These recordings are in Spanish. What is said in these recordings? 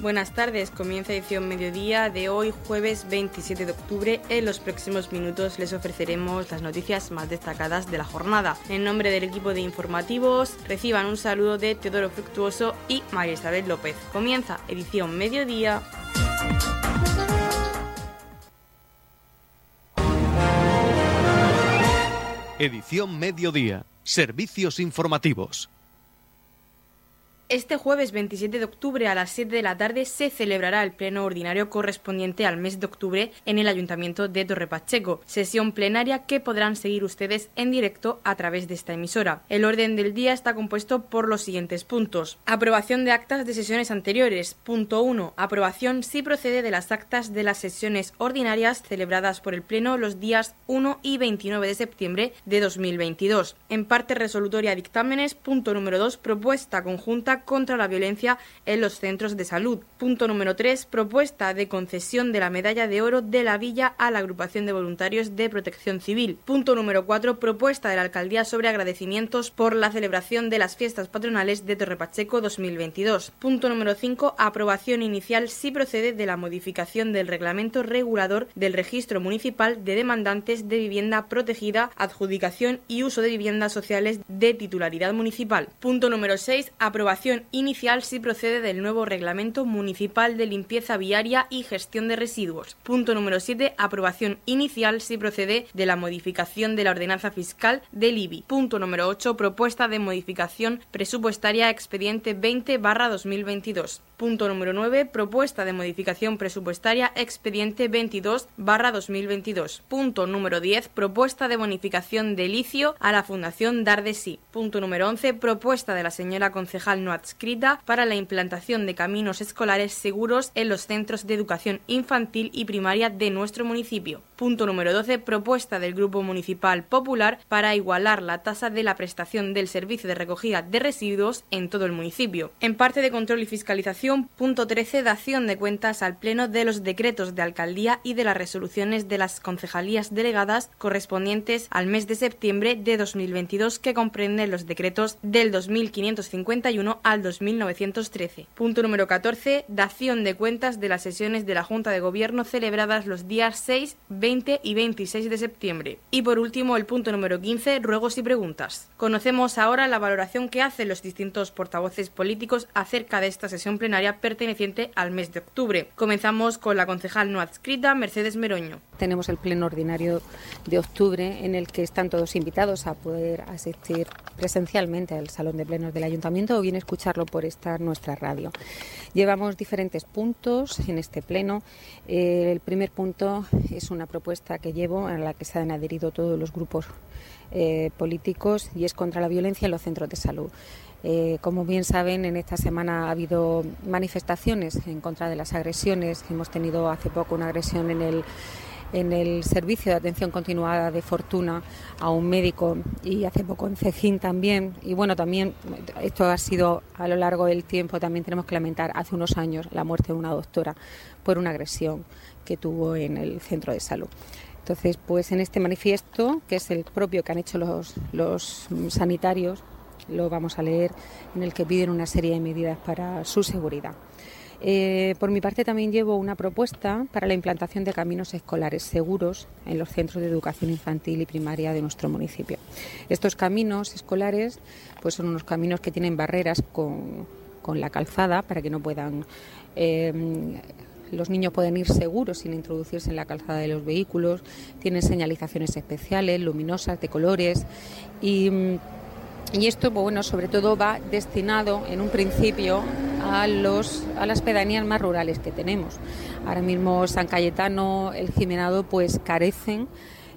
Buenas tardes, comienza edición mediodía de hoy, jueves 27 de octubre. En los próximos minutos les ofreceremos las noticias más destacadas de la jornada. En nombre del equipo de informativos, reciban un saludo de Teodoro Fructuoso y María Isabel López. Comienza edición mediodía. Edición mediodía. Servicios informativos. Este jueves 27 de octubre a las 7 de la tarde se celebrará el pleno ordinario correspondiente al mes de octubre en el Ayuntamiento de Torrepacheco, sesión plenaria que podrán seguir ustedes en directo a través de esta emisora. El orden del día está compuesto por los siguientes puntos. Aprobación de actas de sesiones anteriores. Punto 1. Aprobación si procede de las actas de las sesiones ordinarias celebradas por el Pleno los días 1 y 29 de septiembre de 2022. En parte resolutoria dictámenes. Punto número 2. Propuesta conjunta contra la violencia en los centros de salud. Punto número 3. Propuesta de concesión de la medalla de oro de la Villa a la agrupación de voluntarios de protección civil. Punto número 4. Propuesta de la alcaldía sobre agradecimientos por la celebración de las fiestas patronales de Torrepacheco 2022. Punto número 5. Aprobación inicial si procede de la modificación del reglamento regulador del registro municipal de demandantes de vivienda protegida, adjudicación y uso de viviendas sociales de titularidad municipal. Punto número 6. Aprobación inicial si procede del nuevo Reglamento Municipal de Limpieza Viaria y Gestión de Residuos. Punto número 7. Aprobación inicial si procede de la modificación de la ordenanza fiscal del IBI. Punto número 8. Propuesta de modificación presupuestaria expediente 20 2022. Punto número 9. Propuesta de modificación presupuestaria expediente 22 2022. Punto número 10. Propuesta de bonificación de licio a la Fundación Dardesí. Punto número 11. Propuesta de la señora concejal no adscrita para la implantación de caminos escolares seguros en los centros de educación infantil y primaria de nuestro municipio. Punto número 12. Propuesta del Grupo Municipal Popular para igualar la tasa de la prestación del servicio de recogida de residuos en todo el municipio. En parte de control y fiscalización. Punto 13. Dación de cuentas al Pleno de los decretos de alcaldía y de las resoluciones de las concejalías delegadas correspondientes al mes de septiembre de 2022 que comprenden los decretos del 2551 al 2913. Punto número 14. Dación de cuentas de las sesiones de la Junta de Gobierno celebradas los días 6, 20 y 26 de septiembre. Y por último, el punto número 15. Ruegos y preguntas. Conocemos ahora la valoración que hacen los distintos portavoces políticos acerca de esta sesión plenaria perteneciente al mes de octubre. Comenzamos con la concejal no adscrita, Mercedes Meroño. Tenemos el pleno ordinario de octubre en el que están todos invitados a poder asistir presencialmente al salón de plenos del ayuntamiento o bien escucharlo por esta nuestra radio. Llevamos diferentes puntos en este pleno. Eh, el primer punto es una propuesta que llevo a la que se han adherido todos los grupos eh, políticos y es contra la violencia en los centros de salud. Eh, como bien saben, en esta semana ha habido manifestaciones en contra de las agresiones. Hemos tenido hace poco una agresión en el en el servicio de atención continuada de Fortuna a un médico y hace poco en Cejín también. Y bueno, también esto ha sido a lo largo del tiempo, también tenemos que lamentar hace unos años la muerte de una doctora por una agresión que tuvo en el centro de salud. Entonces, pues en este manifiesto, que es el propio que han hecho los, los sanitarios, lo vamos a leer, en el que piden una serie de medidas para su seguridad. Eh, por mi parte también llevo una propuesta para la implantación de caminos escolares seguros en los centros de educación infantil y primaria de nuestro municipio. Estos caminos escolares pues son unos caminos que tienen barreras con, la calzada para que no puedan eh, los niños pueden ir seguros sin introducirse en la calzada de los vehículos, tienen señalizaciones especiales, luminosas, de colores y y esto, bueno, sobre todo va destinado en un principio a, los, a las pedanías más rurales que tenemos. Ahora mismo San Cayetano, el Jimenado, pues carecen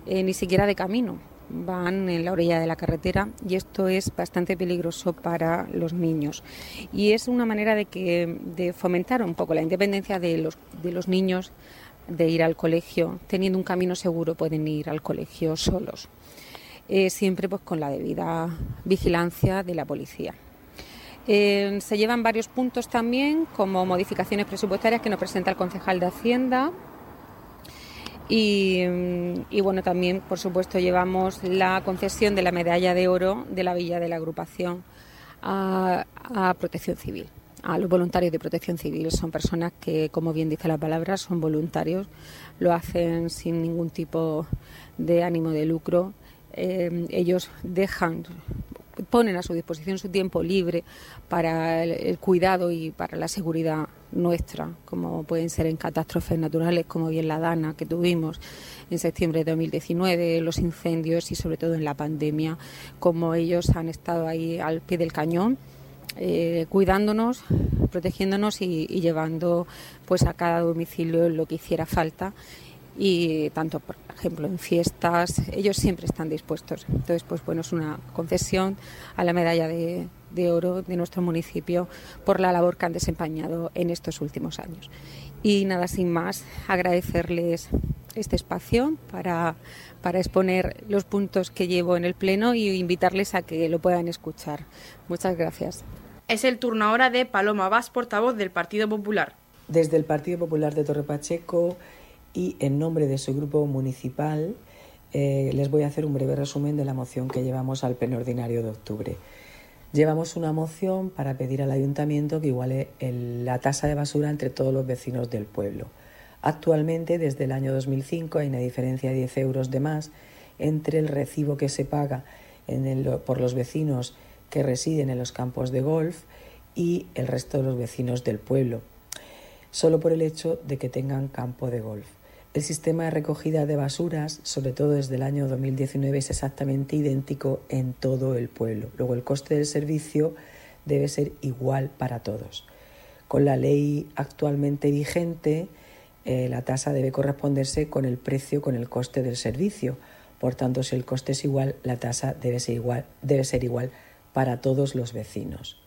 eh, ni siquiera de camino. Van en la orilla de la carretera y esto es bastante peligroso para los niños. Y es una manera de, que, de fomentar un poco la independencia de los, de los niños de ir al colegio. Teniendo un camino seguro pueden ir al colegio solos. Eh, siempre pues con la debida vigilancia de la policía. Eh, se llevan varios puntos también, como modificaciones presupuestarias que nos presenta el concejal de Hacienda. Y, bueno, también, por supuesto, llevamos la concesión de la medalla de oro de la Villa de la Agrupación a, Protección Civil. a los voluntarios de protección civil. Son personas que, como bien dice la palabra, son voluntarios, lo hacen sin ningún tipo de ánimo de lucro. Eh, ellos dejan ponen a su disposición su tiempo libre para el, cuidado y para la seguridad nuestra, como pueden ser en catástrofes naturales, como bien la Dana que tuvimos en septiembre de 2019, los incendios y sobre todo en la pandemia, como ellos han estado ahí al pie del cañón. Eh, cuidándonos, protegiéndonos y, y, llevando pues a cada domicilio lo que hiciera falta y tanto, por ejemplo, en fiestas, ellos siempre están dispuestos. Entonces, pues bueno, es una concesión a la medalla de, oro de nuestro municipio por la labor que han desempeñado en estos últimos años. Y nada, sin más, agradecerles este espacio para, para exponer los puntos que llevo en el Pleno y invitarles a que lo puedan escuchar. Muchas gracias. Es el turno ahora de Paloma Vaz, portavoz del Partido Popular. Desde el Partido Popular de Torre Pacheco y en nombre de su grupo municipal eh, les voy a hacer un breve resumen de la moción que llevamos al pleno ordinario de octubre. Llevamos una moción para pedir al ayuntamiento que iguale la tasa de basura entre todos los vecinos del pueblo. Actualmente, desde el año 2005, hay una diferencia de 10 euros de más entre el recibo que se paga por los vecinos que residen en los campos de golf y el resto de los vecinos del pueblo, solo por el hecho de que tengan campo de golf. El sistema de recogida de basuras, sobre todo desde el año 2019, es exactamente idéntico en todo el pueblo. Luego el coste del servicio debe ser igual para todos. Con la ley actualmente vigente, eh, la tasa debe corresponderse con el precio, con el coste del servicio. Por tanto, si el coste es igual, la tasa debe ser igual, debe ser igual para todos los vecinos.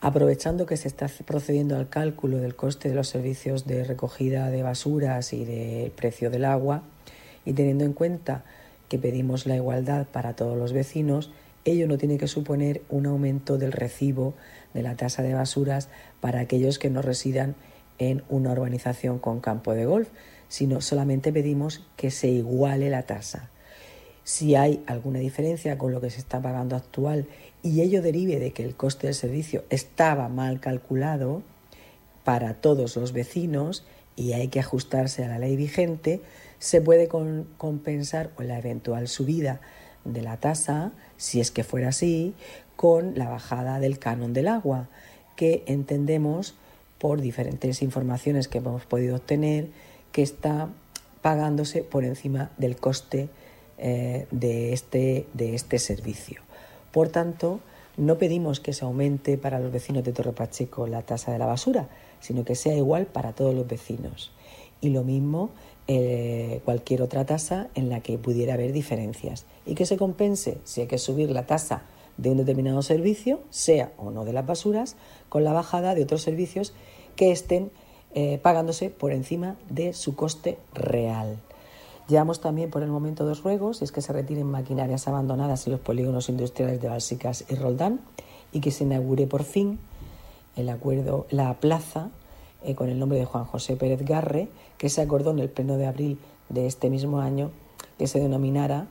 Aprovechando que se está procediendo al cálculo del coste de los servicios de recogida de basuras y del precio del agua, y teniendo en cuenta que pedimos la igualdad para todos los vecinos, ello no tiene que suponer un aumento del recibo de la tasa de basuras para aquellos que no residan en una urbanización con campo de golf, sino solamente pedimos que se iguale la tasa. Si hay alguna diferencia con lo que se está pagando actual y ello derive de que el coste del servicio estaba mal calculado para todos los vecinos y hay que ajustarse a la ley vigente, se puede compensar con la eventual subida de la tasa, si es que fuera así, con la bajada del canon del agua, que entendemos por diferentes informaciones que hemos podido obtener que está pagándose por encima del coste eh, de, este, de este servicio. Por tanto, no pedimos que se aumente para los vecinos de Torre Pacheco la tasa de la basura, sino que sea igual para todos los vecinos. Y lo mismo eh, cualquier otra tasa en la que pudiera haber diferencias. Y que se compense si hay que subir la tasa de un determinado servicio, sea o no de las basuras, con la bajada de otros servicios que estén eh, pagándose por encima de su coste real. Llevamos también por el momento dos ruegos, y es que se retiren maquinarias abandonadas en los polígonos industriales de Bálsicas y Roldán y que se inaugure por fin el acuerdo, la plaza eh, con el nombre de Juan José Pérez Garre, que se acordó en el pleno de abril de este mismo año que se denominara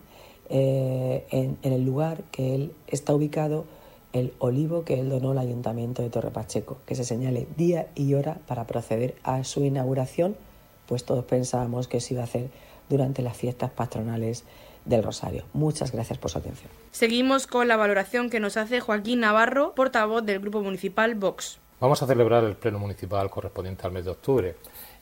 eh, en, el lugar que él está ubicado el olivo que él donó al ayuntamiento de Torre Pacheco, que se señale día y hora para proceder a su inauguración, pues todos pensábamos que se iba a hacer durante las fiestas patronales del Rosario. Muchas gracias por su atención. Seguimos con la valoración que nos hace Joaquín Navarro, portavoz del Grupo Municipal Vox. Vamos a celebrar el Pleno Municipal correspondiente al mes de octubre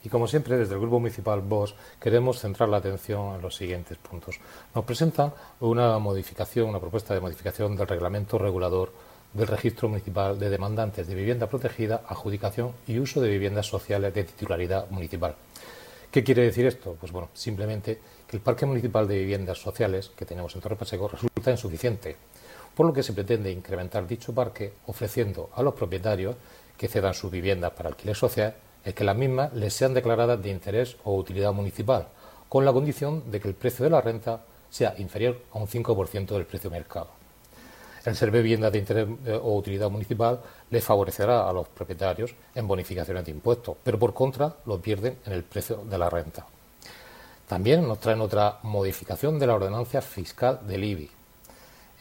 y como siempre desde el Grupo Municipal Vox queremos centrar la atención en los siguientes puntos. Nos presentan una modificación, una propuesta de modificación del reglamento regulador del Registro Municipal de Demandantes de Vivienda Protegida, Adjudicación y Uso de Viviendas Sociales de titularidad municipal. ¿Qué quiere decir esto? Pues bueno, simplemente que el Parque Municipal de Viviendas Sociales que tenemos en Torre Pacheco resulta insuficiente, por lo que se pretende incrementar dicho parque ofreciendo a los propietarios que cedan sus viviendas para alquiler social el que las mismas les sean declaradas de interés o utilidad municipal, con la condición de que el precio de la renta sea inferior a un 5% del precio mercado. El ser vivienda de interés eh, o utilidad municipal le favorecerá a los propietarios en bonificaciones de impuestos, pero por contra lo pierden en el precio de la renta. También nos traen otra modificación de la ordenanza fiscal del IBI.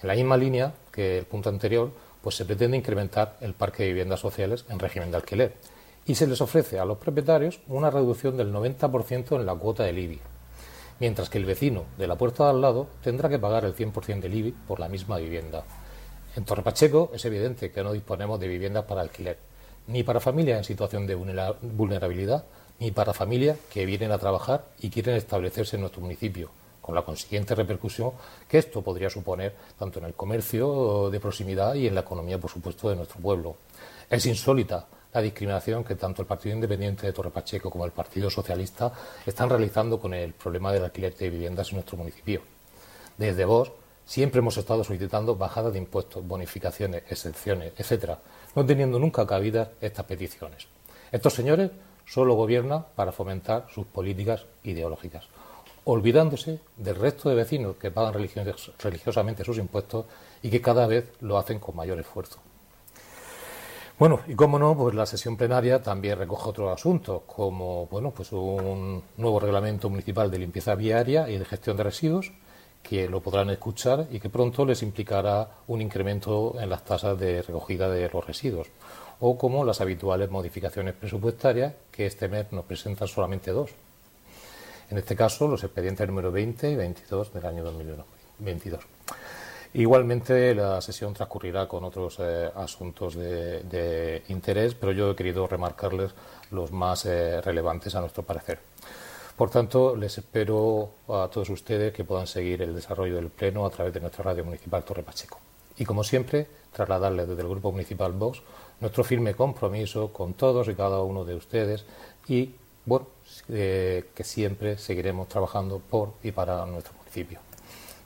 En la misma línea que el punto anterior, pues se pretende incrementar el parque de viviendas sociales en régimen de alquiler y se les ofrece a los propietarios una reducción del 90% en la cuota del IBI, mientras que el vecino de la puerta de al lado tendrá que pagar el 100% del IBI por la misma vivienda. En Torre Pacheco es evidente que no disponemos de viviendas para alquiler, ni para familias en situación de vulnerabilidad, ni para familias que vienen a trabajar y quieren establecerse en nuestro municipio, con la consiguiente repercusión que esto podría suponer tanto en el comercio de proximidad y en la economía, por supuesto, de nuestro pueblo. Es insólita la discriminación que tanto el Partido Independiente de Torre Pacheco como el Partido Socialista están realizando con el problema del alquiler de viviendas en nuestro municipio. Desde vos siempre hemos estado solicitando bajadas de impuestos, bonificaciones, excepciones, etcétera, no teniendo nunca cabida estas peticiones. Estos señores solo gobiernan para fomentar sus políticas ideológicas, olvidándose del resto de vecinos que pagan religiosamente sus impuestos y que cada vez lo hacen con mayor esfuerzo. Bueno, y cómo no, pues la sesión plenaria también recoge otros asuntos, como bueno, pues un nuevo reglamento municipal de limpieza viaria y de gestión de residuos, que lo podrán escuchar y que pronto les implicará un incremento en las tasas de recogida de los residuos, o como las habituales modificaciones presupuestarias, que este mes nos presentan solamente dos. En este caso, los expedientes número 20 y 22 del año 2022. Igualmente, la sesión transcurrirá con otros eh, asuntos de, interés, pero yo he querido remarcarles los más eh, relevantes a nuestro parecer. Por tanto, les espero a todos ustedes que puedan seguir el desarrollo del Pleno a través de nuestra radio municipal Torre Pacheco. Y como siempre, trasladarles desde el Grupo Municipal Vox nuestro firme compromiso con todos y cada uno de ustedes y, bueno, eh, que siempre seguiremos trabajando por y para nuestro municipio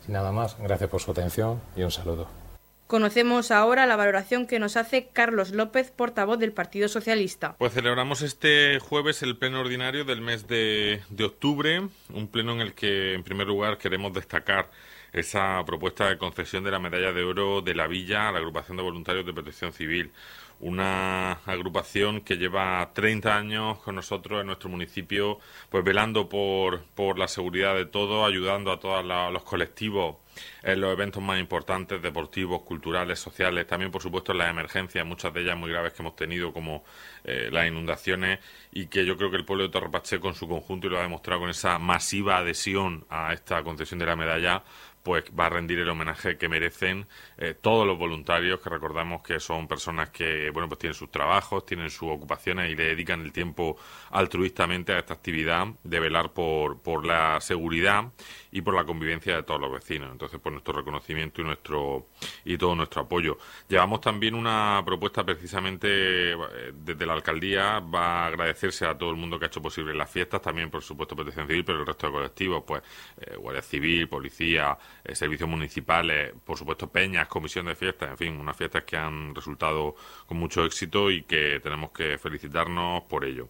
nada más, gracias por su atención y un saludo. Conocemos ahora la valoración que nos hace Carlos López, portavoz del Partido Socialista. Pues celebramos este jueves el pleno ordinario del mes de, de octubre, un pleno en el que, en primer lugar, queremos destacar esa propuesta de concesión de la medalla de oro de la Villa a la agrupación de voluntarios de protección civil una agrupación que lleva 30 años con nosotros en nuestro municipio, pues velando por, por la seguridad de todos, ayudando a todos los colectivos en los eventos más importantes, deportivos, culturales, sociales, también por supuesto en las emergencias, muchas de ellas muy graves que hemos tenido, como eh, las inundaciones, y que yo creo que el pueblo de Torre Pacheco en su conjunto, y lo ha demostrado con esa masiva adhesión a esta concesión de la medalla, pues va a rendir el homenaje que merecen eh, todos los voluntarios, que recordamos que son personas que, bueno, pues tienen sus trabajos, tienen sus ocupaciones y le dedican el tiempo altruistamente a esta actividad de velar por, por la seguridad y por la convivencia de todos los vecinos. Entonces, por nuestro reconocimiento y nuestro y todo nuestro apoyo. Llevamos también una propuesta precisamente eh, desde la alcaldía, va a agradecerse a todo el mundo que ha hecho posible las fiestas, también por supuesto Protección Civil, pero el resto de colectivos, pues eh, Guardia Civil, Policía, eh, servicios municipales, por supuesto peñas, comisión de fiestas, en fin, unas fiestas que han resultado con mucho éxito y que tenemos que felicitarnos por ello.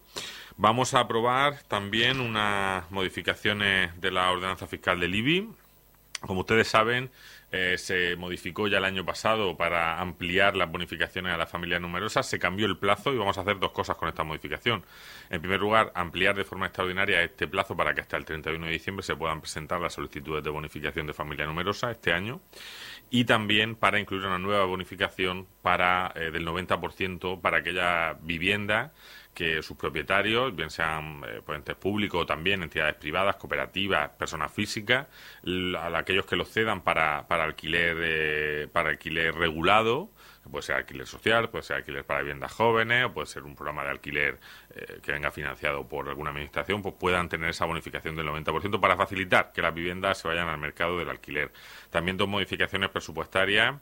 Vamos a aprobar también unas modificaciones de la ordenanza fiscal del IBI. Como ustedes saben, eh, se modificó ya el año pasado para ampliar las bonificaciones a las familias numerosas, se cambió el plazo y vamos a hacer dos cosas con esta modificación. En primer lugar, ampliar de forma extraordinaria este plazo para que hasta el 31 de diciembre se puedan presentar las solicitudes de bonificación de familia numerosa este año y también para incluir una nueva bonificación para eh, del 90% para aquella vivienda que sus propietarios, bien sean eh, entes públicos o también entidades privadas, cooperativas, personas físicas, a aquellos que los cedan para, para alquiler eh, para alquiler regulado, puede ser alquiler social, puede ser alquiler para viviendas jóvenes, o puede ser un programa de alquiler eh, que venga financiado por alguna administración, pues puedan tener esa bonificación del 90% para facilitar que las viviendas se vayan al mercado del alquiler. También dos modificaciones presupuestarias,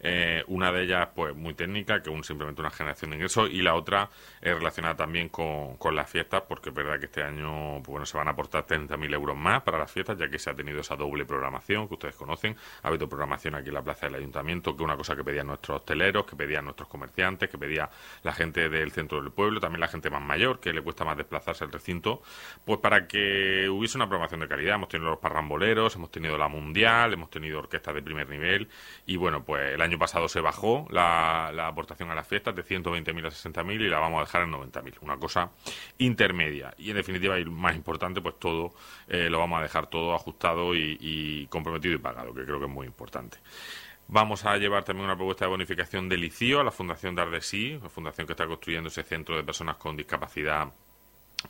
eh, una de ellas pues muy técnica, que es simplemente una generación de ingresos, y la otra es relacionada también con, con las fiestas, porque es verdad que este año pues, bueno, se van a aportar 30.000 euros más para las fiestas, ya que se ha tenido esa doble programación que ustedes conocen. Ha habido programación aquí en la Plaza del Ayuntamiento, que es una cosa que pedían nuestros hosteleros, que pedían nuestros comerciantes, que pedía la gente del centro del pueblo, también la gente más mayor, que le cuesta más desplazarse al recinto, pues para que hubiese una programación de calidad. Hemos tenido los parramboleros, hemos tenido la mundial, hemos tenido orquestas de primer nivel y bueno, pues el año pasado se bajó la, aportación a las fiestas de 120.000 a 60.000 y la vamos a dejar en 90.000, una cosa intermedia. Y en definitiva, y más importante, pues todo eh, lo vamos a dejar todo ajustado y comprometido y pagado, que creo que es muy importante. Vamos a llevar también una propuesta de bonificación del ICIO a la Fundación Dardesí, la fundación que está construyendo ese centro de personas con discapacidad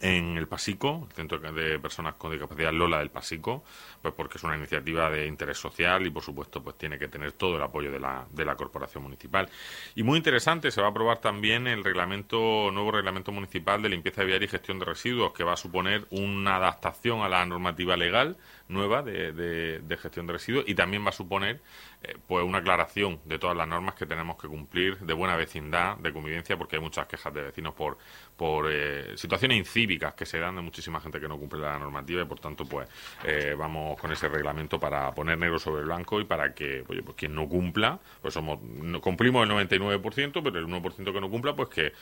en el Pasico, el Centro de Personas con Discapacidad Lola del Pasico, pues porque es una iniciativa de interés social y por supuesto pues tiene que tener todo el apoyo de la, de la corporación municipal. Y muy interesante, se va a aprobar también el reglamento, nuevo reglamento municipal de limpieza viaria y gestión de residuos, que va a suponer una adaptación a la normativa legal nueva de, de, gestión de residuos y también va a suponer eh, pues una aclaración de todas las normas que tenemos que cumplir de buena vecindad, de convivencia, porque hay muchas quejas de vecinos por, por eh, situaciones incívicas que se dan de muchísima gente que no cumple la normativa y por tanto pues eh, vamos con ese reglamento para poner negro sobre blanco y para que pues quien no cumpla, pues somos cumplimos el 99%, pero el 1% que no cumpla pues que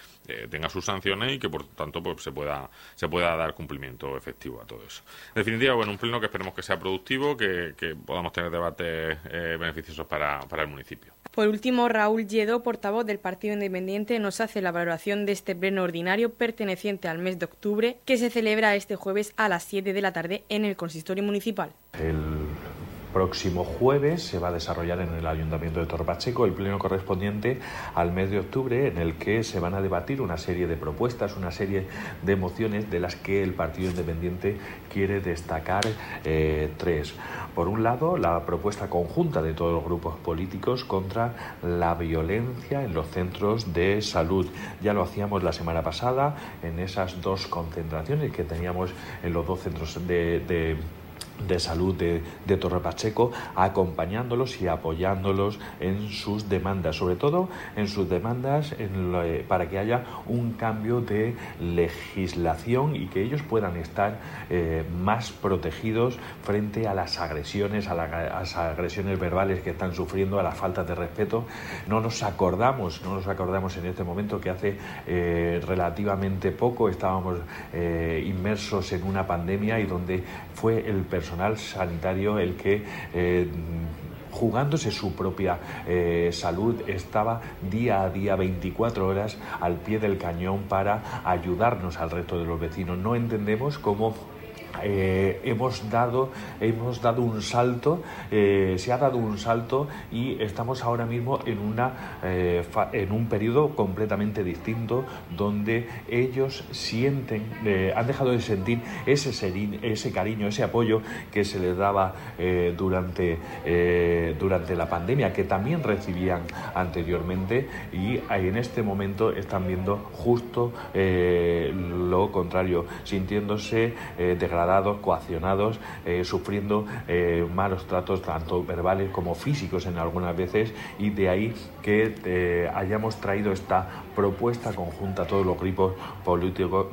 tenga sus sanciones y que por tanto pues se pueda se pueda dar cumplimiento efectivo a todo eso. En definitiva, bueno, un pleno que esperemos que sea productivo, que, podamos tener debates eh, beneficiosos para, para el municipio. Por último, Raúl Lledo, portavoz del Partido Independiente, nos hace la valoración de este pleno ordinario perteneciente al mes de octubre, que se celebra este jueves a las 7 de la tarde en el consistorio municipal. El próximo jueves se va a desarrollar en el Ayuntamiento de Torpacheco el pleno correspondiente al mes de octubre en el que se van a debatir una serie de propuestas, una serie de mociones de las que el Partido Independiente quiere destacar eh, tres. Por un lado, la propuesta conjunta de todos los grupos políticos contra la violencia en los centros de salud. Ya lo hacíamos la semana pasada en esas dos concentraciones que teníamos en los dos centros de de salud de, de Torre Pacheco, acompañándolos y apoyándolos en sus demandas, sobre todo en sus demandas eh, para que haya un cambio de legislación y que ellos puedan estar eh, más protegidos frente a las agresiones, a, las agresiones verbales que están sufriendo, a la falta de respeto. No nos acordamos, no nos acordamos en este momento que hace eh, relativamente poco estábamos inmersos en una pandemia y donde fue el personal sanitario el que eh, jugándose su propia eh, salud, estaba día a día, 24 horas al pie del cañón para ayudarnos al resto de los vecinos. No entendemos cómo eh, hemos, dado, hemos dado un salto, eh, se ha dado un salto y estamos ahora mismo en, una, eh, en un periodo completamente distinto donde ellos sienten, han dejado de sentir ese, ese cariño, ese apoyo que se les daba durante, durante la pandemia, que también recibían anteriormente y en este momento están viendo justo lo contrario, sintiéndose degradados coaccionados, eh, sufriendo eh, malos tratos tanto verbales como físicos en algunas veces y de ahí que eh, hayamos traído esta propuesta conjunta a todos los grupos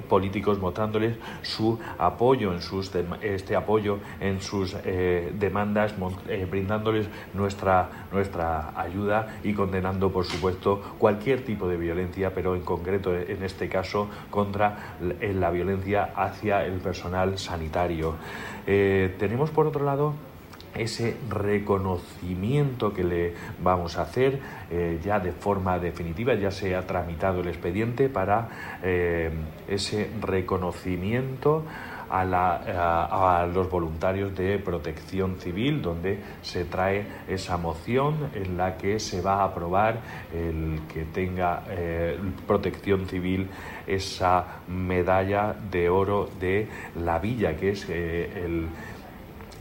políticos mostrándoles su apoyo en sus este apoyo en sus demandas brindándoles nuestra nuestra ayuda y condenando por supuesto cualquier tipo de violencia pero en concreto en este caso contra la violencia hacia el personal sanitario. Eh, tenemos por otro lado ese reconocimiento que le vamos a hacer eh, ya de forma definitiva, ya se ha tramitado el expediente para eh, ese reconocimiento a, los voluntarios de protección civil, donde se trae esa moción en la que se va a aprobar el que tenga eh, protección civil esa medalla de oro de la villa, que es eh, el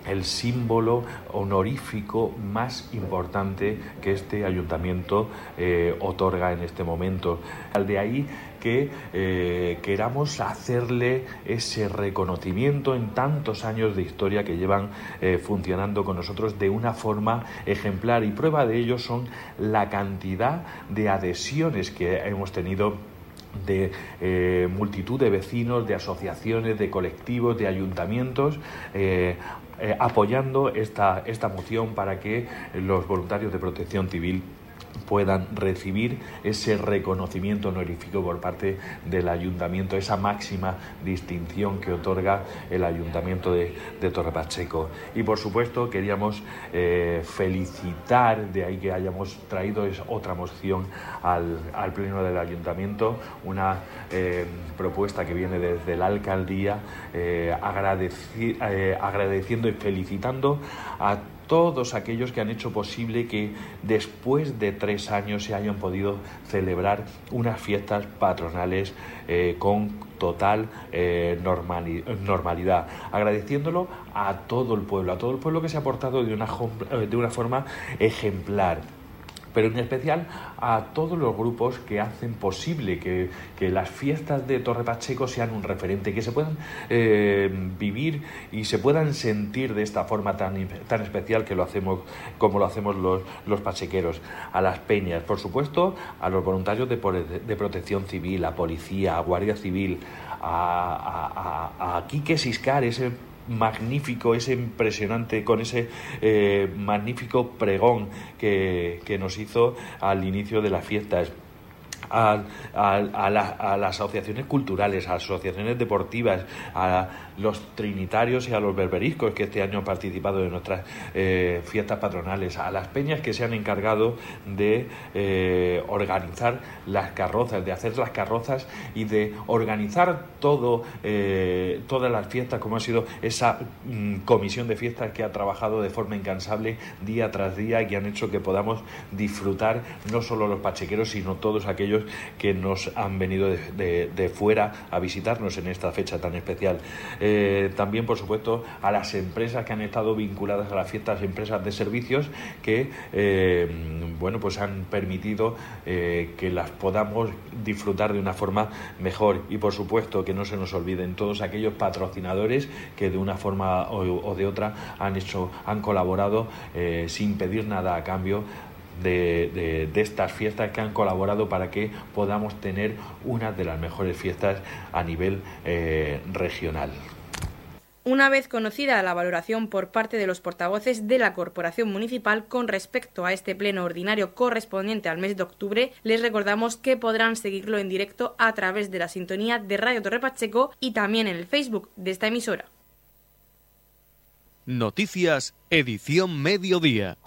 el símbolo honorífico más importante que este ayuntamiento eh, otorga en este momento. Al de ahí que eh, queramos hacerle ese reconocimiento en tantos años de historia que llevan eh, funcionando con nosotros de una forma ejemplar y prueba de ello son la cantidad de adhesiones que hemos tenido de multitud de vecinos, de asociaciones, de colectivos, de ayuntamientos, eh, apoyando esta, esta moción para que los voluntarios de protección civil puedan recibir ese reconocimiento honorífico por parte del ayuntamiento, esa máxima distinción que otorga el ayuntamiento de, Torre Pacheco. Y por supuesto queríamos eh, felicitar, de ahí que hayamos traído otra moción al, pleno del ayuntamiento, una eh, propuesta que viene desde la alcaldía, eh, agradeciendo y felicitando a todos aquellos que han hecho posible que después de tres años se hayan podido celebrar unas fiestas patronales eh, con total eh, normalidad, agradeciéndolo a todo el pueblo, a todo el pueblo que se ha portado de una, de una forma ejemplar pero en especial a todos los grupos que hacen posible que, las fiestas de Torre Pacheco sean un referente, que se puedan eh, vivir y se puedan sentir de esta forma tan, tan especial que lo hacemos, como lo hacemos los, los pachequeros. A las peñas, por supuesto, a los voluntarios de, de protección civil, a policía, a guardia civil, a, a, a Quique Siscar, ese magnífico, ese impresionante, con ese eh, magnífico pregón que, que nos hizo al inicio de las fiestas a, a, las asociaciones culturales, a asociaciones deportivas, a los trinitarios y a los berberiscos que este año han participado en nuestras eh, fiestas patronales, a las peñas que se han encargado de eh, organizar las carrozas, de hacer las carrozas y de organizar todo, eh, todas las fiestas, como ha sido esa mm, comisión de fiestas que ha trabajado de forma incansable día tras día y que han hecho que podamos disfrutar no solo los pachequeros, sino todos aquellos que nos han venido de, fuera a visitarnos en esta fecha tan especial. También, por supuesto, a las empresas que han estado vinculadas a las fiestas, empresas de servicios que, eh, bueno, pues han permitido eh, que las podamos disfrutar de una forma mejor. Y, por supuesto, que no se nos olviden todos aquellos patrocinadores que de una forma o, de otra han hecho, han colaborado sin pedir nada a cambio de, estas fiestas que han colaborado para que podamos tener una de las mejores fiestas a nivel eh, regional. Una vez conocida la valoración por parte de los portavoces de la Corporación Municipal con respecto a este pleno ordinario correspondiente al mes de octubre, les recordamos que podrán seguirlo en directo a través de la sintonía de Radio Torre Pacheco y también en el Facebook de esta emisora. Noticias, edición mediodía.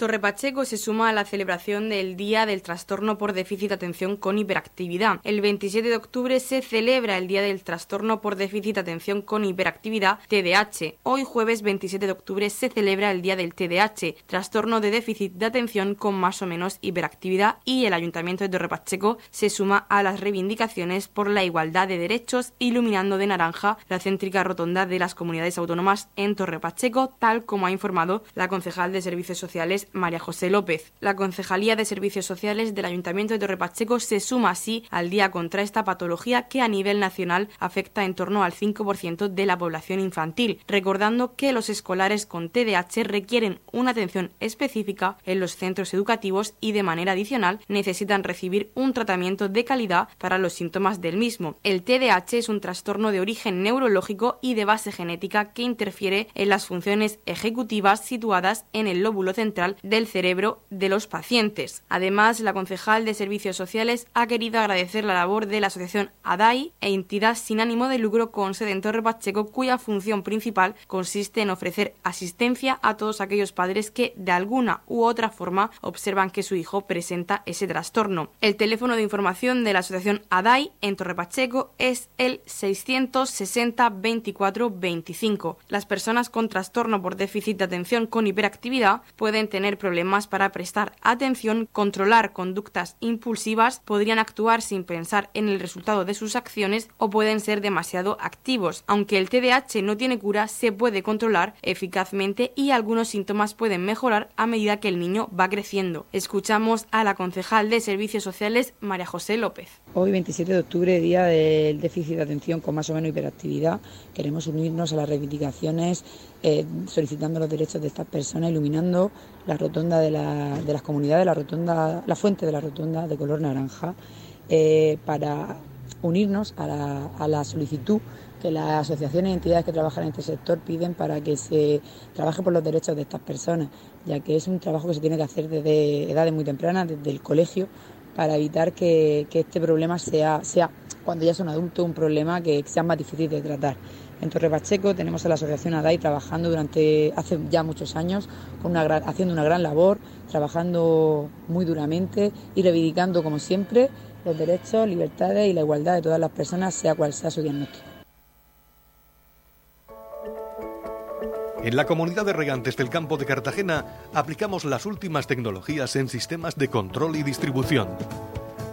Torre Pacheco se suma a la celebración del Día del Trastorno por Déficit de Atención con Hiperactividad. El 27 de octubre se celebra el Día del Trastorno por Déficit de Atención con Hiperactividad, TDAH. Hoy jueves 27 de octubre se celebra el Día del TDAH, Trastorno de Déficit de Atención con más o menos hiperactividad y el Ayuntamiento de Torre Pacheco se suma a las reivindicaciones por la igualdad de derechos, iluminando de naranja la céntrica rotonda de las comunidades autónomas en Torre Pacheco, tal como ha informado la concejal de Servicios Sociales María José López. La Concejalía de Servicios Sociales del Ayuntamiento de Torre Pacheco se suma así al día contra esta patología que a nivel nacional afecta en torno al 5% de la población infantil, recordando que los escolares con TDAH requieren una atención específica en los centros educativos y de manera adicional necesitan recibir un tratamiento de calidad para los síntomas del mismo. El TDAH es un trastorno de origen neurológico y de base genética que interfiere en las funciones ejecutivas situadas en el lóbulo central del cerebro de los pacientes. Además, la concejal de Servicios Sociales ha querido agradecer la labor de la asociación ADAI, entidad sin ánimo de lucro con sede en Torre Pacheco, cuya función principal consiste en ofrecer asistencia a todos aquellos padres que de alguna u otra forma observan que su hijo presenta ese trastorno. El teléfono de información de la asociación ADAI en Torre Pacheco es el 660 24 25. Las personas con trastorno por déficit de atención con hiperactividad pueden tener problemas para prestar atención, controlar conductas impulsivas, podrían actuar sin pensar en el resultado de sus acciones o pueden ser demasiado activos. Aunque el TDAH no tiene cura, se puede controlar eficazmente y algunos síntomas pueden mejorar a medida que el niño va creciendo. Escuchamos a la concejal de Servicios Sociales, María José López. Hoy, 27 de octubre, día del déficit de atención con más o menos hiperactividad, queremos unirnos a las reivindicaciones eh, solicitando los derechos de estas personas, iluminando la rotonda de, las comunidades, la rotonda, la fuente de la rotonda de color naranja, eh, para unirnos a la, solicitud que las asociaciones y entidades que trabajan en este sector piden para que se trabaje por los derechos de estas personas, ya que es un trabajo que se tiene que hacer desde edades muy tempranas, desde el colegio, para evitar que, este problema sea, sea, cuando ya son adultos, un problema que sea más difícil de tratar. En Torre Pacheco tenemos a la Asociación ADAI trabajando durante hace ya muchos años, haciendo una gran labor, trabajando muy duramente y reivindicando, como siempre, los derechos, libertades y la igualdad de todas las personas, sea cual sea su diagnóstico. En la comunidad de regantes del campo de Cartagena aplicamos las últimas tecnologías en sistemas de control y distribución,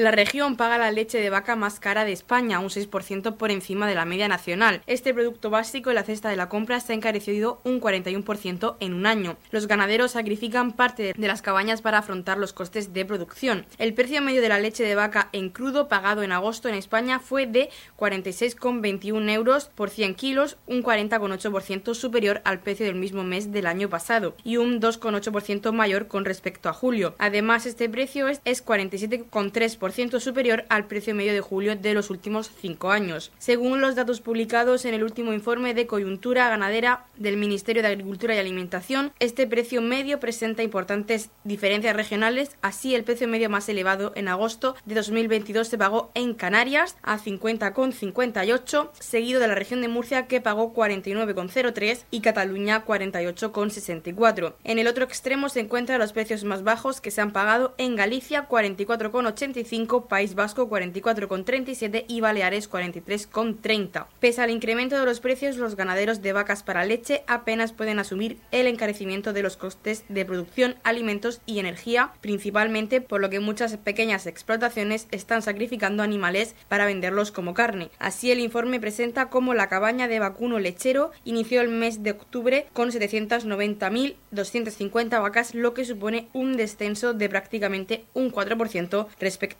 La región paga la leche de vaca más cara de España, un 6% por encima de la media nacional. Este producto básico en la cesta de la compra se ha encarecido un 41% en un año. Los ganaderos sacrifican parte de las cabañas para afrontar los costes de producción. El precio medio de la leche de vaca en crudo pagado en agosto en España fue de 46,21 euros por 100 kilos, un 40,8% superior al precio del mismo mes del año pasado y un 2,8% mayor con respecto a julio. Además, este precio es, es 47,3% superior al precio medio de julio de los últimos cinco años. Según los datos publicados en el último informe de coyuntura ganadera del Ministerio de Agricultura y Alimentación, este precio medio presenta importantes diferencias regionales. Así, el precio medio más elevado en agosto de 2022 se pagó en Canarias a 50,58, seguido de la región de Murcia que pagó 49,03 y Cataluña 48,64. En el otro extremo se encuentran los precios más bajos que se han pagado en Galicia 44,85 País Vasco 44,37 y Baleares 43,30. Pese al incremento de los precios, los ganaderos de vacas para leche apenas pueden asumir el encarecimiento de los costes de producción, alimentos y energía, principalmente por lo que muchas pequeñas explotaciones están sacrificando animales para venderlos como carne. Así el informe presenta cómo la cabaña de vacuno lechero inició el mes de octubre con 790.250 vacas, lo que supone un descenso de prácticamente un 4% respecto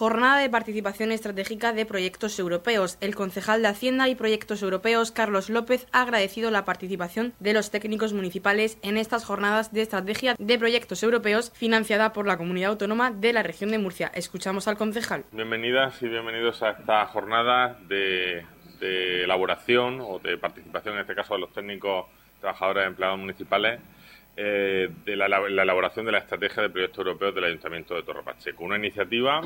Jornada de participación estratégica de proyectos europeos. El concejal de Hacienda y Proyectos Europeos, Carlos López, ha agradecido la participación de los técnicos municipales en estas jornadas de estrategia de proyectos europeos financiada por la comunidad autónoma de la región de Murcia. Escuchamos al concejal. Bienvenidas y bienvenidos a esta jornada de, elaboración o de participación, en este caso de los técnicos trabajadores empleados municipales eh, de la, elaboración de la estrategia de proyectos europeos del Ayuntamiento de Torre Pacheco. Una iniciativa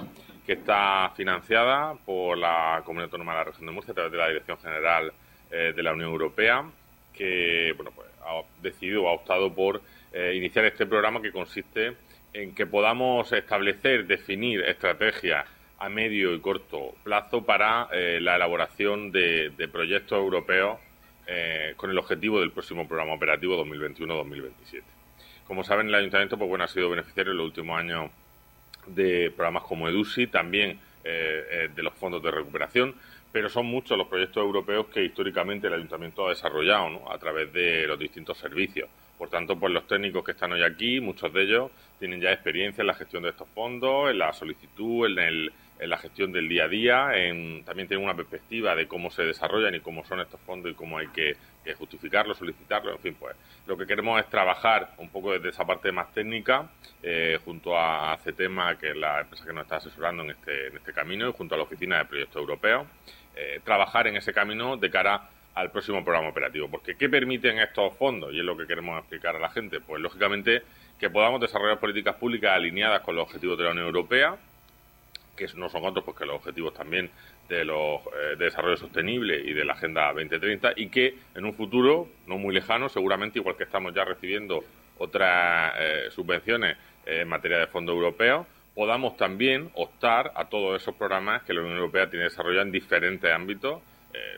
que está financiada por la Comunidad Autónoma de la Región de Murcia a través de la Dirección General eh, de la Unión Europea, que bueno, pues, ha decidido ha optado por eh, iniciar este programa que consiste en que podamos establecer, definir estrategias a medio y corto plazo para la elaboración de proyectos europeos eh, con el objetivo del próximo programa operativo 2021-2027. Como saben, el Ayuntamiento pues, bueno, ha sido beneficiario en los últimos años de programas como EDUSI, también eh, eh, de los fondos de recuperación, pero son muchos los proyectos europeos que históricamente el Ayuntamiento ha desarrollado a través de los distintos servicios. Por tanto, pues los técnicos que están hoy aquí, muchos de ellos tienen ya experiencia en la gestión de estos fondos, en la solicitud, en el, en la gestión del día a día, también tienen una perspectiva de cómo se desarrollan y cómo son estos fondos y cómo hay que, justificarlos, solicitarlos, en fin, pues lo que queremos es trabajar un poco desde esa parte más técnica eh, junto a CETEMA, que es la empresa que nos está asesorando en este, en este camino, y junto a la Oficina de Proyectos Europeos, eh, trabajar en ese camino de cara al próximo programa operativo. Porque ¿qué permiten estos fondos? Y es lo que queremos explicar a la gente. Pues lógicamente que podamos desarrollar políticas públicas alineadas con los objetivos de la Unión Europea, que no son otros porque los objetivos también de, los, eh, de desarrollo sostenible y de la Agenda 2030 y que en un futuro no muy lejano, seguramente igual que estamos ya recibiendo otras eh, subvenciones eh, en materia de fondos europeos, podamos también optar a todos esos programas que la Unión Europea tiene desarrollados en diferentes ámbitos,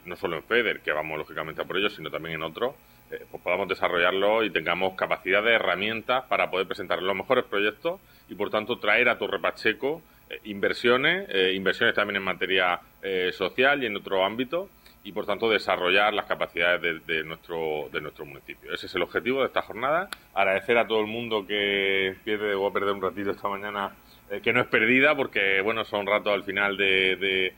no solo en FEDER, que vamos lógicamente a por ello, sino también en otros, pues podamos desarrollarlo y tengamos capacidad de herramientas para poder presentar los mejores proyectos y, por tanto, traer a Torre Pacheco eh, inversiones, eh, inversiones también en materia eh, social y en otro ámbito y por tanto desarrollar las capacidades de, nuestro de nuestro municipio. Ese es el objetivo de esta jornada. Agradecer a todo el mundo que pierde o a perder un ratito esta mañana que no es perdida porque bueno son ratos al final de, de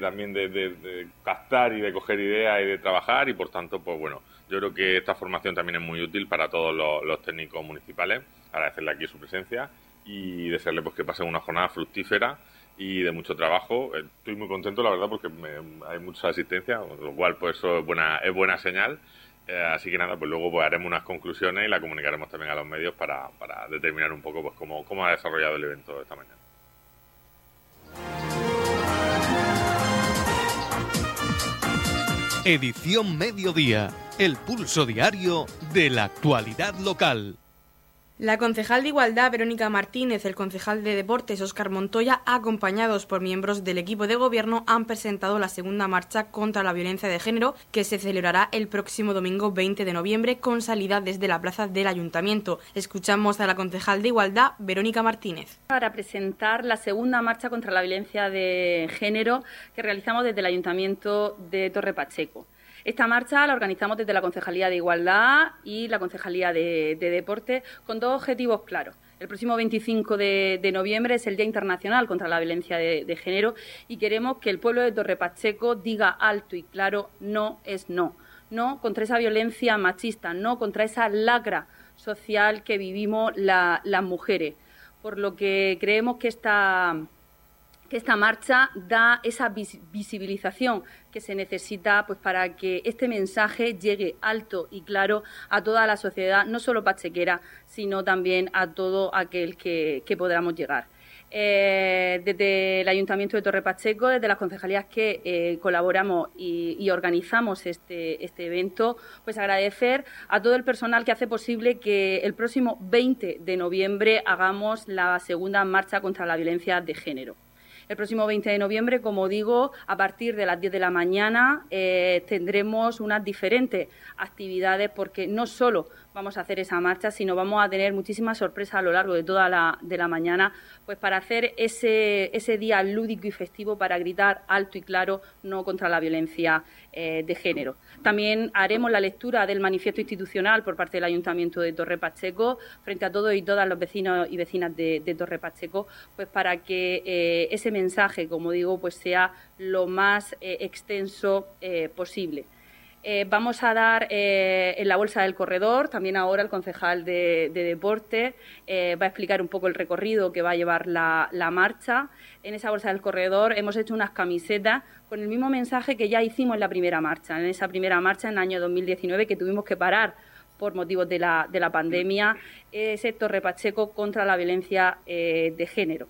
también de, captar y de coger ideas y de trabajar y por tanto, pues bueno, yo creo que esta formación también es muy útil para todos los, técnicos municipales, agradecerle aquí su presencia y desearle pues que pasen una jornada fructífera y de mucho trabajo. Estoy muy contento, la verdad, porque hay mucha asistencia, lo cual pues eso es buena, es buena señal. Eh, así que nada, pues luego pues, haremos unas conclusiones y la comunicaremos también a los medios para, para determinar un poco pues cómo, cómo ha desarrollado el evento esta mañana. Edición Mediodía, el pulso diario de la actualidad local. La concejal de Igualdad, Verónica Martínez, el concejal de Deportes, Óscar Montoya, acompañados por miembros del equipo de gobierno, han presentado la segunda marcha contra la violencia de género que se celebrará el próximo domingo 20 de noviembre con salida desde la plaza del Ayuntamiento. Escuchamos a la concejal de Igualdad, Verónica Martínez. Para presentar la segunda marcha contra la violencia de género que realizamos desde el Ayuntamiento de Torre Pacheco. Esta marcha la organizamos desde la Concejalía de Igualdad y la Concejalía de, Deporte con dos objetivos claros. El próximo 25 de, noviembre es el Día Internacional contra la Violencia de, Género y queremos que el pueblo de Torre Pacheco diga alto y claro no es no. No contra esa violencia machista, no contra esa lacra social que vivimos las mujeres. Por lo que creemos que esta que esta marcha da esa visibilización que se necesita pues para que este mensaje llegue alto y claro a toda la sociedad, no solo pachequera, sino también a todo aquel que, podamos llegar. Eh, desde el Ayuntamiento de Torre Pacheco, desde las concejalías que eh, colaboramos y, organizamos este, este, evento, pues agradecer a todo el personal que hace posible que el próximo 20 de noviembre hagamos la segunda marcha contra la violencia de género. El próximo 20 de noviembre, como digo, a partir de las 10 de la mañana eh, tendremos unas diferentes actividades porque no solo vamos a hacer esa marcha, sino vamos a tener muchísimas sorpresas a lo largo de toda la, de la mañana, pues para hacer ese, ese día lúdico y festivo para gritar alto y claro no contra la violencia eh, de género. También haremos la lectura del manifiesto institucional por parte del Ayuntamiento de Torre Pacheco frente a todos y todas los vecinos y vecinas de, Torre Pacheco, pues para que eh, ese mensaje, como digo, pues sea lo más eh, extenso posible. Eh, vamos a dar eh, en la bolsa del corredor, también ahora el concejal de, deporte eh, va a explicar un poco el recorrido que va a llevar la, marcha. En esa bolsa del corredor hemos hecho unas camisetas con el mismo mensaje que ya hicimos en la primera marcha, en esa primera marcha en el año 2019 que tuvimos que parar por motivos de la, de la pandemia, ese Torre Pacheco contra la violencia de género.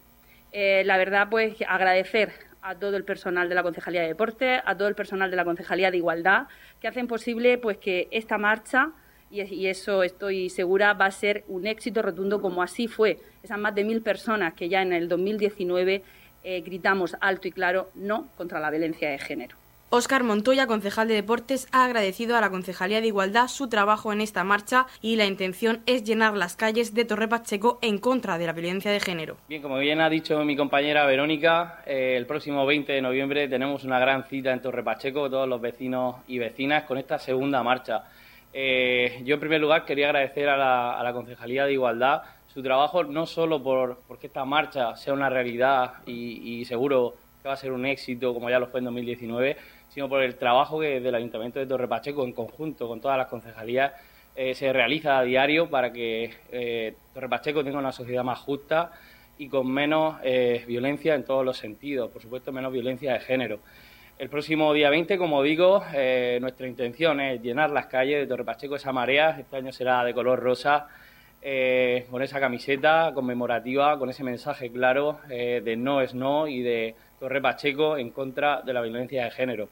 la verdad, pues agradecer a todo el personal de la Concejalía de Deporte, a todo el personal de la Concejalía de Igualdad, que hacen posible pues que esta marcha y, eso estoy segura va a ser un éxito rotundo como así fue esas más de mil personas que ya en el 2019 eh, gritamos alto y claro no contra la violencia de género. Óscar Montoya, concejal de Deportes, ha agradecido a la Concejalía de Igualdad su trabajo en esta marcha y la intención es llenar las calles de Torre Pacheco en contra de la violencia de género. Bien, como bien ha dicho mi compañera Verónica, eh, el próximo 20 de noviembre tenemos una gran cita en Torre Pacheco, todos los vecinos y vecinas, con esta segunda marcha. Eh, yo, en primer lugar, quería agradecer a la, Concejalía de Igualdad su trabajo, no solo por porque esta marcha sea una realidad y, y seguro va a ser un éxito, como ya lo fue en 2019, sino por el trabajo que del Ayuntamiento de Torre Pacheco, en conjunto con todas las concejalías, eh, se realiza a diario para que eh, Torre Pacheco tenga una sociedad más justa y con menos eh, violencia en todos los sentidos, por supuesto menos violencia de género. El próximo día 20, como digo, nuestra intención es llenar las calles de Torre Pacheco esa marea, este año será de color rosa, con esa camiseta conmemorativa, con ese mensaje claro de no es no y de Torre Pacheco en contra de la violencia de género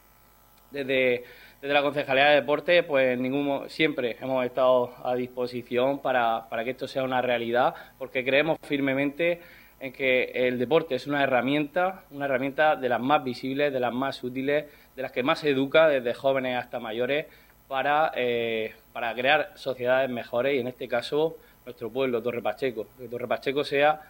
desde, la Concejalía de Deporte, pues ningún, siempre hemos estado a disposición para, que esto sea una realidad, porque creemos firmemente en que el deporte es una herramienta, una herramienta de las más visibles, de las más útiles, de las que más se educa desde jóvenes hasta mayores para, eh, para crear sociedades mejores y en este caso nuestro pueblo, Torre Pacheco. Que Torre Pacheco sea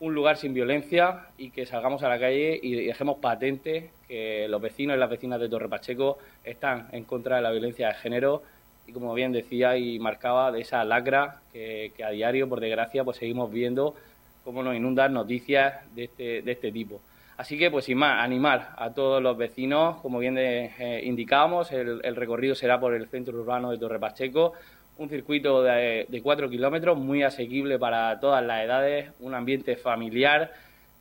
un lugar sin violencia y que salgamos a la calle y dejemos patente que los vecinos y las vecinas de Torre Pacheco están en contra de la violencia de género y como bien decía y marcaba de esa lacra que, a diario, por desgracia, pues seguimos viendo cómo nos inundan noticias de este, de este tipo. Así que, pues sin más, animar a todos los vecinos, como bien eh, indicábamos, el, recorrido será por el centro urbano de Torre Pacheco, un circuito de, cuatro kilómetros muy asequible para todas las edades, un ambiente familiar,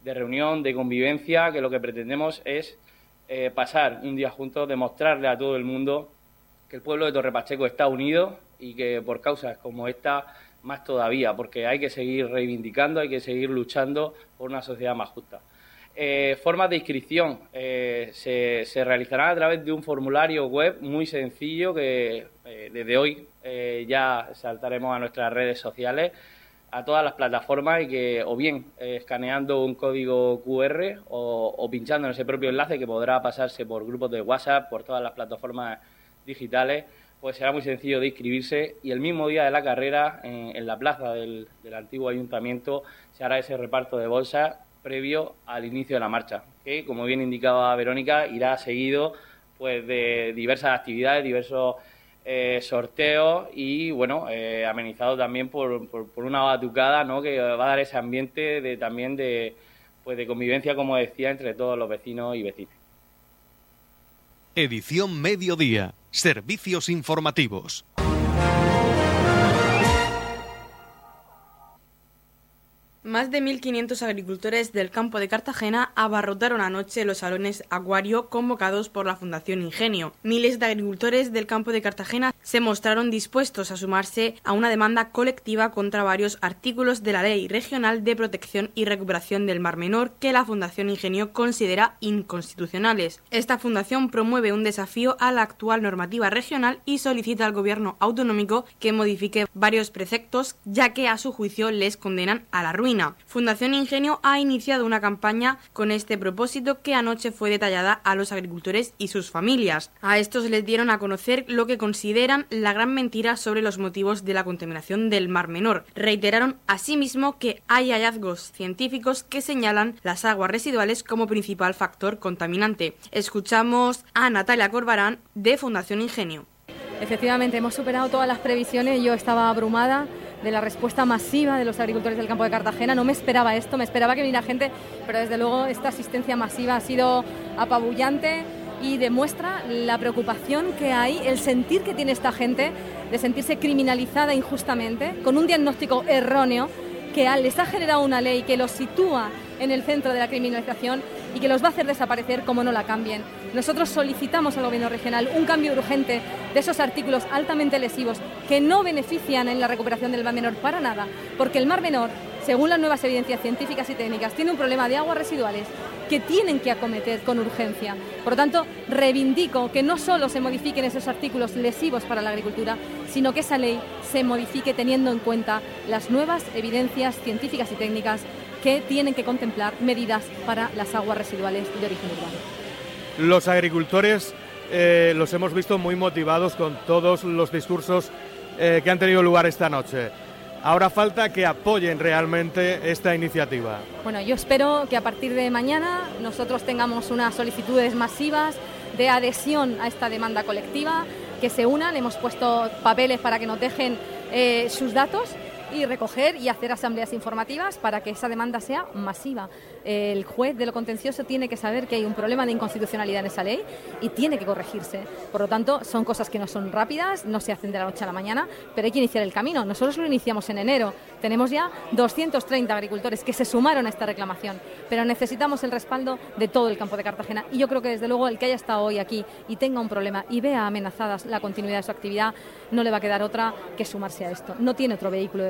de reunión, de convivencia, que lo que pretendemos es eh, pasar un día juntos, demostrarle a todo el mundo que el pueblo de Torre Pacheco está unido y que por causas como esta más todavía, porque hay que seguir reivindicando, hay que seguir luchando por una sociedad más justa. Eh, formas de inscripción. Eh, se, realizarán a través de un formulario web muy sencillo que eh, desde hoy ya saltaremos a nuestras redes sociales, a todas las plataformas y que o bien escaneando un código QR o, o, pinchando en ese propio enlace que podrá pasarse por grupos de WhatsApp, por todas las plataformas digitales, pues será muy sencillo de inscribirse y el mismo día de la carrera en, la plaza del, del antiguo ayuntamiento se hará ese reparto de bolsas previo al inicio de la marcha, que como bien indicaba Verónica, irá seguido pues de diversas actividades, diversos eh, sorteos y bueno, eh, amenizado también por, por, una batucada ¿no? que va a dar ese ambiente de también de pues de convivencia, como decía, entre todos los vecinos y vecinas. Edición Mediodía. Servicios informativos. Más de 1.500 agricultores del campo de Cartagena abarrotaron anoche los salones Acuario convocados por la Fundación Ingenio. Miles de agricultores del campo de Cartagena se mostraron dispuestos a sumarse a una demanda colectiva contra varios artículos de la Ley Regional de Protección y Recuperación del Mar Menor que la Fundación Ingenio considera inconstitucionales. Esta fundación promueve un desafío a la actual normativa regional y solicita al Gobierno autonómico que modifique varios preceptos ya que a su juicio les condenan a la ruina. Fundación Ingenio ha iniciado una campaña con este propósito que anoche fue detallada a los agricultores y sus familias. A estos les dieron a conocer lo que consideran la gran mentira sobre los motivos de la contaminación del Mar Menor. Reiteraron asimismo que hay hallazgos científicos que señalan las aguas residuales como principal factor contaminante. Escuchamos a Natalia Corbarán de Fundación Ingenio. Efectivamente, hemos superado todas las previsiones. Yo estaba abrumada de la respuesta masiva de los agricultores del campo de Cartagena. No me esperaba esto, me esperaba que viniera gente, pero desde luego esta asistencia masiva ha sido apabullante y demuestra la preocupación que hay, el sentir que tiene esta gente de sentirse criminalizada injustamente, con un diagnóstico erróneo que les ha generado una ley que los sitúa en el centro de la criminalización y que los va a hacer desaparecer como no la cambien. Nosotros solicitamos al Gobierno regional un cambio urgente de esos artículos altamente lesivos que no benefician en la recuperación del mar menor para nada, porque el mar menor, según las nuevas evidencias científicas y técnicas, tiene un problema de aguas residuales que tienen que acometer con urgencia. Por lo tanto, reivindico que no solo se modifiquen esos artículos lesivos para la agricultura, sino que esa ley se modifique teniendo en cuenta las nuevas evidencias científicas y técnicas que tienen que contemplar medidas para las aguas residuales de origen urbano. Los agricultores eh, los hemos visto muy motivados con todos los discursos eh, que han tenido lugar esta noche. Ahora falta que apoyen realmente esta iniciativa. Bueno, yo espero que a partir de mañana nosotros tengamos unas solicitudes masivas de adhesión a esta demanda colectiva, que se unan. Hemos puesto papeles para que nos dejen eh, sus datos y recoger y hacer asambleas informativas para que esa demanda sea masiva. El juez de lo contencioso tiene que saber que hay un problema de inconstitucionalidad en esa ley y tiene que corregirse. Por lo tanto, son cosas que no son rápidas, no se hacen de la noche a la mañana, pero hay que iniciar el camino. Nosotros lo iniciamos en enero. Tenemos ya 230 agricultores que se sumaron a esta reclamación, pero necesitamos el respaldo de todo el campo de Cartagena. Y yo creo que desde luego el que haya estado hoy aquí y tenga un problema y vea amenazadas la continuidad de su actividad, no le va a quedar otra que sumarse a esto. No tiene otro vehículo de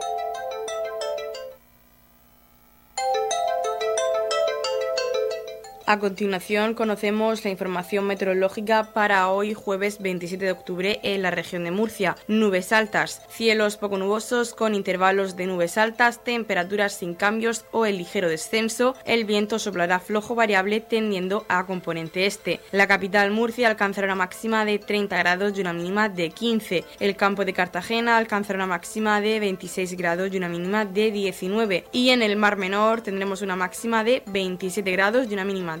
A continuación conocemos la información meteorológica para hoy jueves 27 de octubre en la región de Murcia. Nubes altas, cielos poco nubosos con intervalos de nubes altas, temperaturas sin cambios o el ligero descenso. El viento soplará flojo variable tendiendo a componente este. La capital Murcia alcanzará una máxima de 30 grados y una mínima de 15. El campo de Cartagena alcanzará una máxima de 26 grados y una mínima de 19. Y en el Mar Menor tendremos una máxima de 27 grados y una mínima de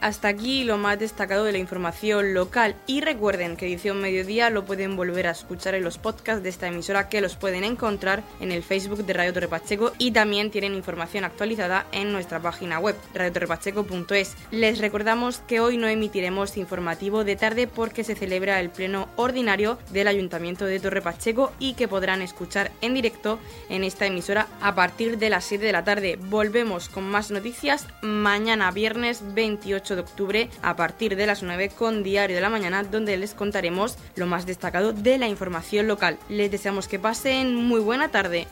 Hasta aquí lo más destacado de la información local y recuerden que edición mediodía lo pueden volver a escuchar en los podcasts de esta emisora que los pueden encontrar en el Facebook de Radio Torre Pacheco y también tienen información actualizada en nuestra página web radiotorrepacheco.es. Les recordamos que hoy no emitiremos informativo de tarde porque se celebra el pleno ordinario del Ayuntamiento de Torre Pacheco y que podrán escuchar en directo en esta emisora a partir de las 7 de la tarde. Volvemos con más noticias mañana viernes 28 de octubre a partir de las 9 con Diario de la Mañana, donde les contaremos lo más destacado de la información local. Les deseamos que pasen muy buena tarde.